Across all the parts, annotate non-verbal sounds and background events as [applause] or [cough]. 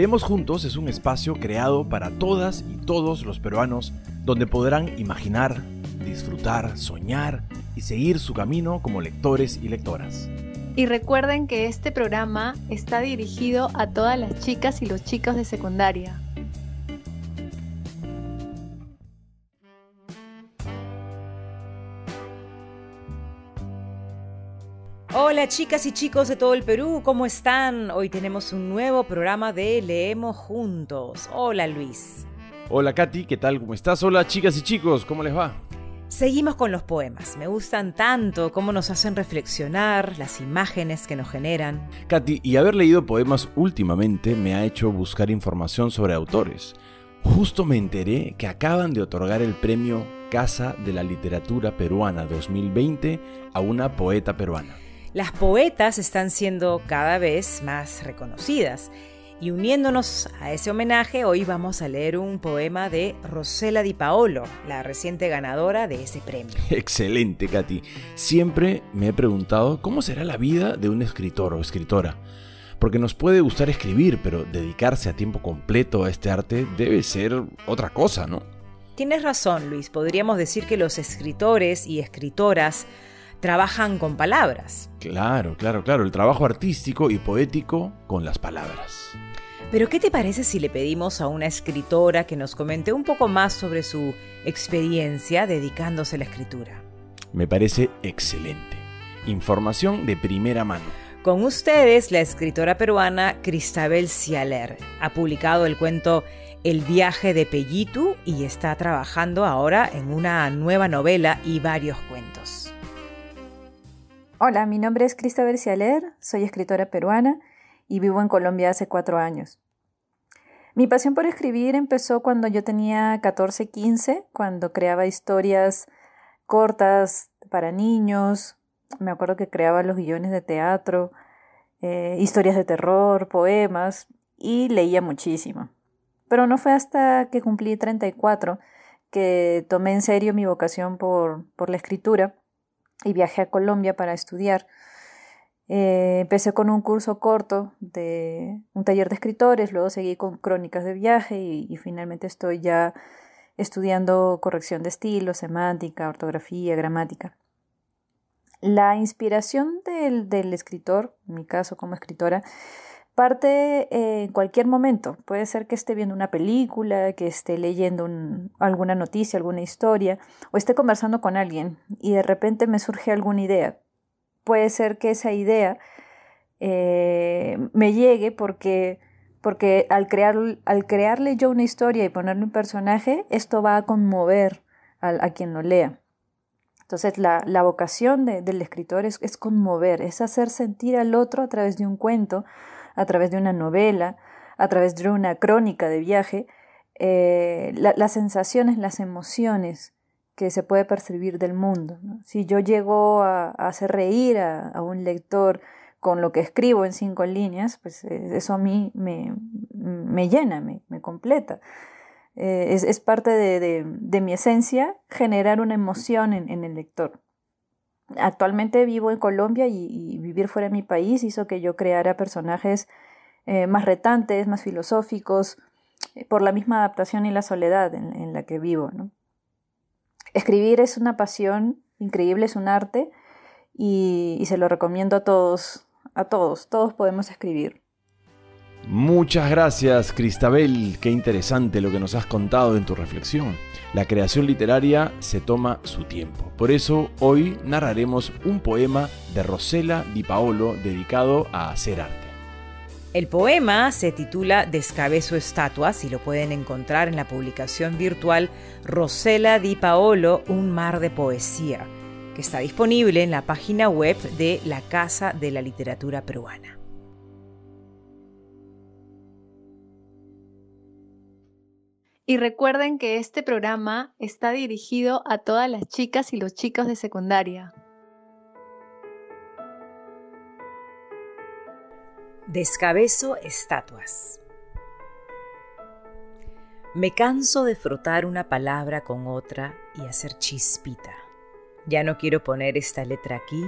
Leemos Juntos es un espacio creado para todas y todos los peruanos donde podrán imaginar, disfrutar, soñar y seguir su camino como lectores y lectoras. Y recuerden que este programa está dirigido a todas las chicas y los chicos de secundaria. Hola chicas y chicos de todo el Perú, ¿cómo están? Hoy tenemos un nuevo programa de Leemos Juntos. Hola Luis. Hola Katy, ¿qué tal? ¿Cómo estás? Hola chicas y chicos, ¿cómo les va? Seguimos con los poemas. Me gustan tanto cómo nos hacen reflexionar, las imágenes que nos generan. Katy, y haber leído poemas últimamente me ha hecho buscar información sobre autores. Justo me enteré que acaban de otorgar el premio Casa de la Literatura Peruana 2020 a una poeta peruana. Las poetas están siendo cada vez más reconocidas. Y uniéndonos a ese homenaje, hoy vamos a leer un poema de Rosela Di Paolo, la reciente ganadora de ese premio. [laughs] Excelente, Katy. Siempre me he preguntado cómo será la vida de un escritor o escritora. Porque nos puede gustar escribir, pero dedicarse a tiempo completo a este arte debe ser otra cosa, ¿no? Tienes razón, Luis. Podríamos decir que los escritores y escritoras trabajan con palabras. Claro, claro, claro, el trabajo artístico y poético con las palabras. Pero ¿qué te parece si le pedimos a una escritora que nos comente un poco más sobre su experiencia dedicándose a la escritura? Me parece excelente. Información de primera mano. Con ustedes, la escritora peruana Cristabel Cialer. Ha publicado el cuento El viaje de Pellitu y está trabajando ahora en una nueva novela y varios cuentos. Hola, mi nombre es Cristabel Cialer, soy escritora peruana y vivo en Colombia hace cuatro años. Mi pasión por escribir empezó cuando yo tenía 14, 15, cuando creaba historias cortas para niños. Me acuerdo que creaba los guiones de teatro, eh, historias de terror, poemas y leía muchísimo. Pero no fue hasta que cumplí 34 que tomé en serio mi vocación por, por la escritura y viajé a Colombia para estudiar. Eh, empecé con un curso corto de un taller de escritores, luego seguí con crónicas de viaje y, finalmente estoy ya estudiando corrección de estilo, semántica, ortografía, gramática. La inspiración del, del escritor, en mi caso como escritora, parte en cualquier momento. Puede ser que esté viendo una película, que esté leyendo alguna noticia, alguna historia, o esté conversando con alguien y de repente me surge alguna idea. Puede ser que esa idea eh, me llegue porque, porque al, crear, al crearle yo una historia y ponerle un personaje, esto va a conmover a, quien lo lea. Entonces la, vocación del escritor es, es conmover, es hacer sentir al otro a través de un cuento, a través de una novela, a través de una crónica de viaje, eh, las sensaciones, las emociones que se puede percibir del mundo. Si yo llego a, hacer reír a, un lector con lo que escribo en cinco líneas, pues eh, eso a mí me, llena, me, completa. Eh, es, parte de, mi esencia generar una emoción en el lector. Actualmente vivo en Colombia y, vivir fuera de mi país hizo que yo creara personajes eh, más retantes, más filosóficos, eh, por la misma adaptación y la soledad en, la que vivo. Escribir es una pasión increíble, es un arte y, y se lo recomiendo a todos, a todos, todos podemos escribir. Muchas gracias, Cristabel. Qué interesante lo que nos has contado en tu reflexión. La creación literaria se toma su tiempo. Por eso hoy narraremos un poema de Rosela Di Paolo dedicado a hacer arte. El poema se titula Descabezo Estatuas y lo pueden encontrar en la publicación virtual Rosela Di Paolo, Un mar de poesía, que está disponible en la página web de la Casa de la Literatura Peruana. Y recuerden que este programa está dirigido a todas las chicas y los chicos de secundaria. Descabezo estatuas. Me canso de frotar una palabra con otra y hacer chispita. Ya no quiero poner esta letra aquí,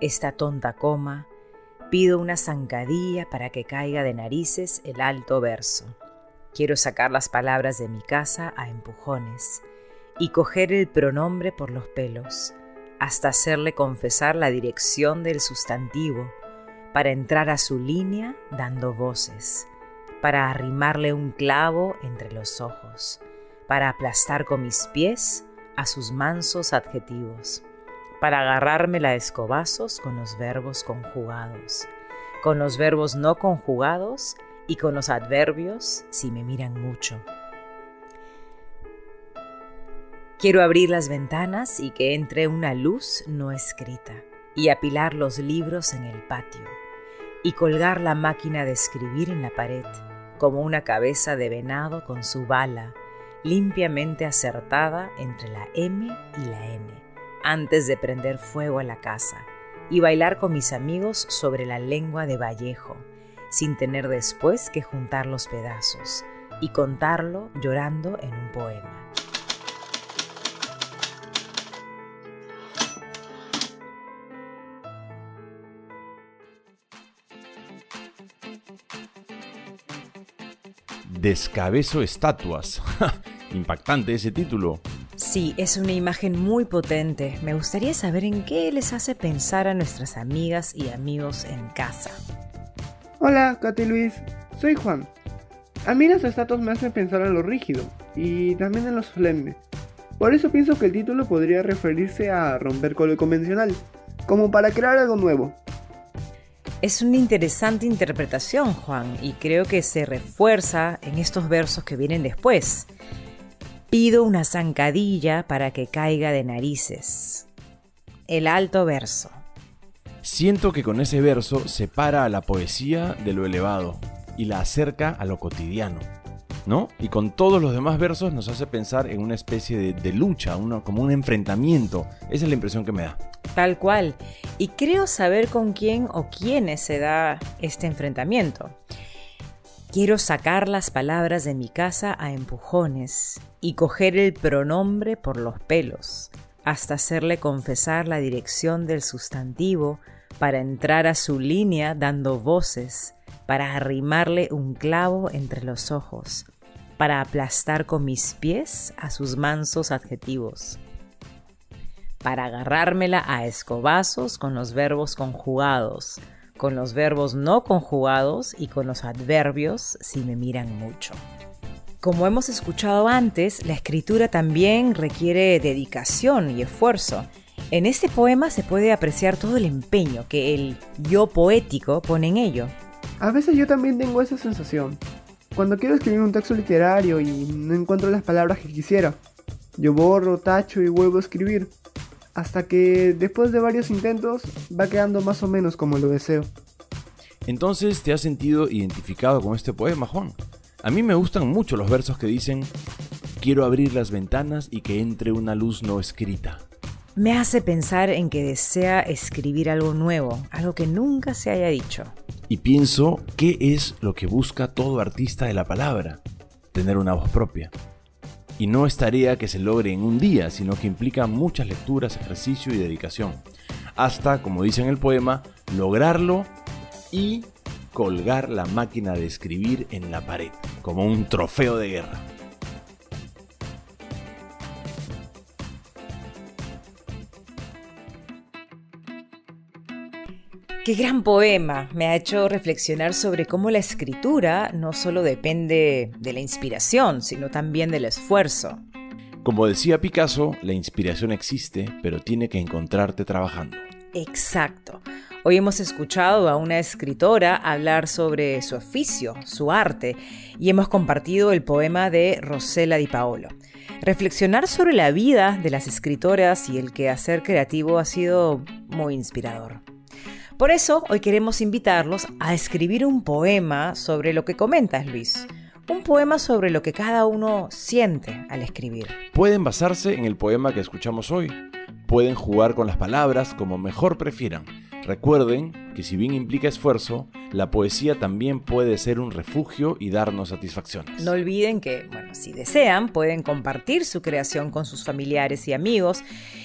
esta tonta coma, Pido una zancadilla para que caiga de narices el alto verso. Quiero sacar las palabras de mi casa a empujones y coger el pronombre por los pelos, hasta hacerle confesar la dirección del sustantivo, para entrar a su línea dando voces, para arrimarle un clavo entre los ojos, para aplastar con mis pies a sus mansos adjetivos, para agarrármela a escobazos con los verbos conjugados, con los verbos no conjugados y con los adverbios si me miran mucho. Quiero abrir las ventanas y que entre una luz no escrita y apilar los libros en el patio y colgar la máquina de escribir en la pared como una cabeza de venado con su bala limpiamente acertada entre la M y la N, antes de prender fuego a la casa y bailar con mis amigos sobre la lengua de Vallejo, sin tener después que juntar los pedazos y contarlo llorando en un poema. Descabezo estatuas. [laughs] Impactante ese título. Sí, es una imagen muy potente. Me gustaría saber en qué les hace pensar a nuestras amigas y amigos en casa. Hola, Katy Luis. Soy Juan. A mí las estatuas me hacen pensar en lo rígido y también en lo solemne. Por eso pienso que el título podría referirse a romper con lo convencional, como para crear algo nuevo. Es una interesante interpretación, Juan, y creo que se refuerza en estos versos que vienen después. Pido una zancadilla para que caiga de narices. El alto verso. Siento que con ese verso separa a la poesía de lo elevado y la acerca a lo cotidiano. ¿No? Y con todos los demás versos nos hace pensar en una especie de, lucha, como un enfrentamiento. Esa es la impresión que me da. Tal cual. Y creo saber con quién o quiénes se da este enfrentamiento. Quiero sacar las palabras de mi casa a empujones y coger el pronombre por los pelos, hasta hacerle confesar la dirección del sustantivo para entrar a su línea dando voces, para arrimarle un clavo entre los ojos, para aplastar con mis pies a sus mansos adjetivos para agarrármela a escobazos con los verbos conjugados, con los verbos no conjugados y con los adverbios si me miran mucho. Como hemos escuchado antes, la escritura también requiere dedicación y esfuerzo. En este poema se puede apreciar todo el empeño que el yo poético pone en ello. A veces yo también tengo esa sensación. Cuando quiero escribir un texto literario y no encuentro las palabras que quisiera, yo borro, tacho y vuelvo a escribir hasta que después de varios intentos va quedando más o menos como lo deseo. Entonces, ¿te has sentido identificado con este poema, Juan? A mí me gustan mucho los versos que dicen, quiero abrir las ventanas y que entre una luz no escrita. Me hace pensar en que desea escribir algo nuevo, algo que nunca se haya dicho. Y pienso, ¿qué es lo que busca todo artista de la palabra? Tener una voz propia. Y no es tarea que se logre en un día, sino que implica muchas lecturas, ejercicio y dedicación. Hasta, como dice en el poema, lograrlo y colgar la máquina de escribir en la pared, como un trofeo de guerra. Qué gran poema. Me ha hecho reflexionar sobre cómo la escritura no solo depende de la inspiración, sino también del esfuerzo. Como decía Picasso, la inspiración existe, pero tiene que encontrarte trabajando. Exacto. Hoy hemos escuchado a una escritora hablar sobre su oficio, su arte, y hemos compartido el poema de Rosela Di Paolo. Reflexionar sobre la vida de las escritoras y el quehacer creativo ha sido muy inspirador. Por eso hoy queremos invitarlos a escribir un poema sobre lo que comentas, Luis. Un poema sobre lo que cada uno siente al escribir. Pueden basarse en el poema que escuchamos hoy. Pueden jugar con las palabras como mejor prefieran. Recuerden que si bien implica esfuerzo, la poesía también puede ser un refugio y darnos satisfacciones. No olviden que, si desean, pueden compartir su creación con sus familiares y amigos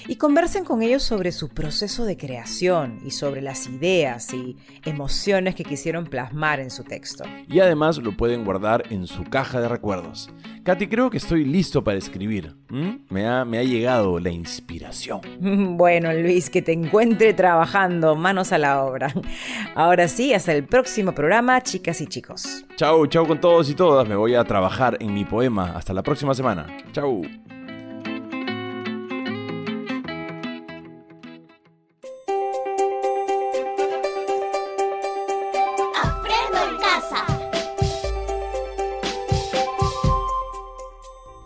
y conversen con ellos sobre su proceso de creación y sobre las ideas y emociones que quisieron plasmar en su texto. Y además lo pueden guardar en su caja de recuerdos. Katy, creo que estoy listo para escribir. Me, ha, me ha llegado la inspiración. [laughs] Bueno, Luis, que te encuentre trabajando, manos a la obra. Ahora sí, hasta el próximo programa, chicas y chicos. Chau, chau con todos y todas. Me voy a trabajar en mi poema. Hasta la próxima semana. Chau.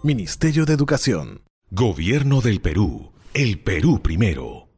Ministerio de Educación. Gobierno del Perú. El Perú primero.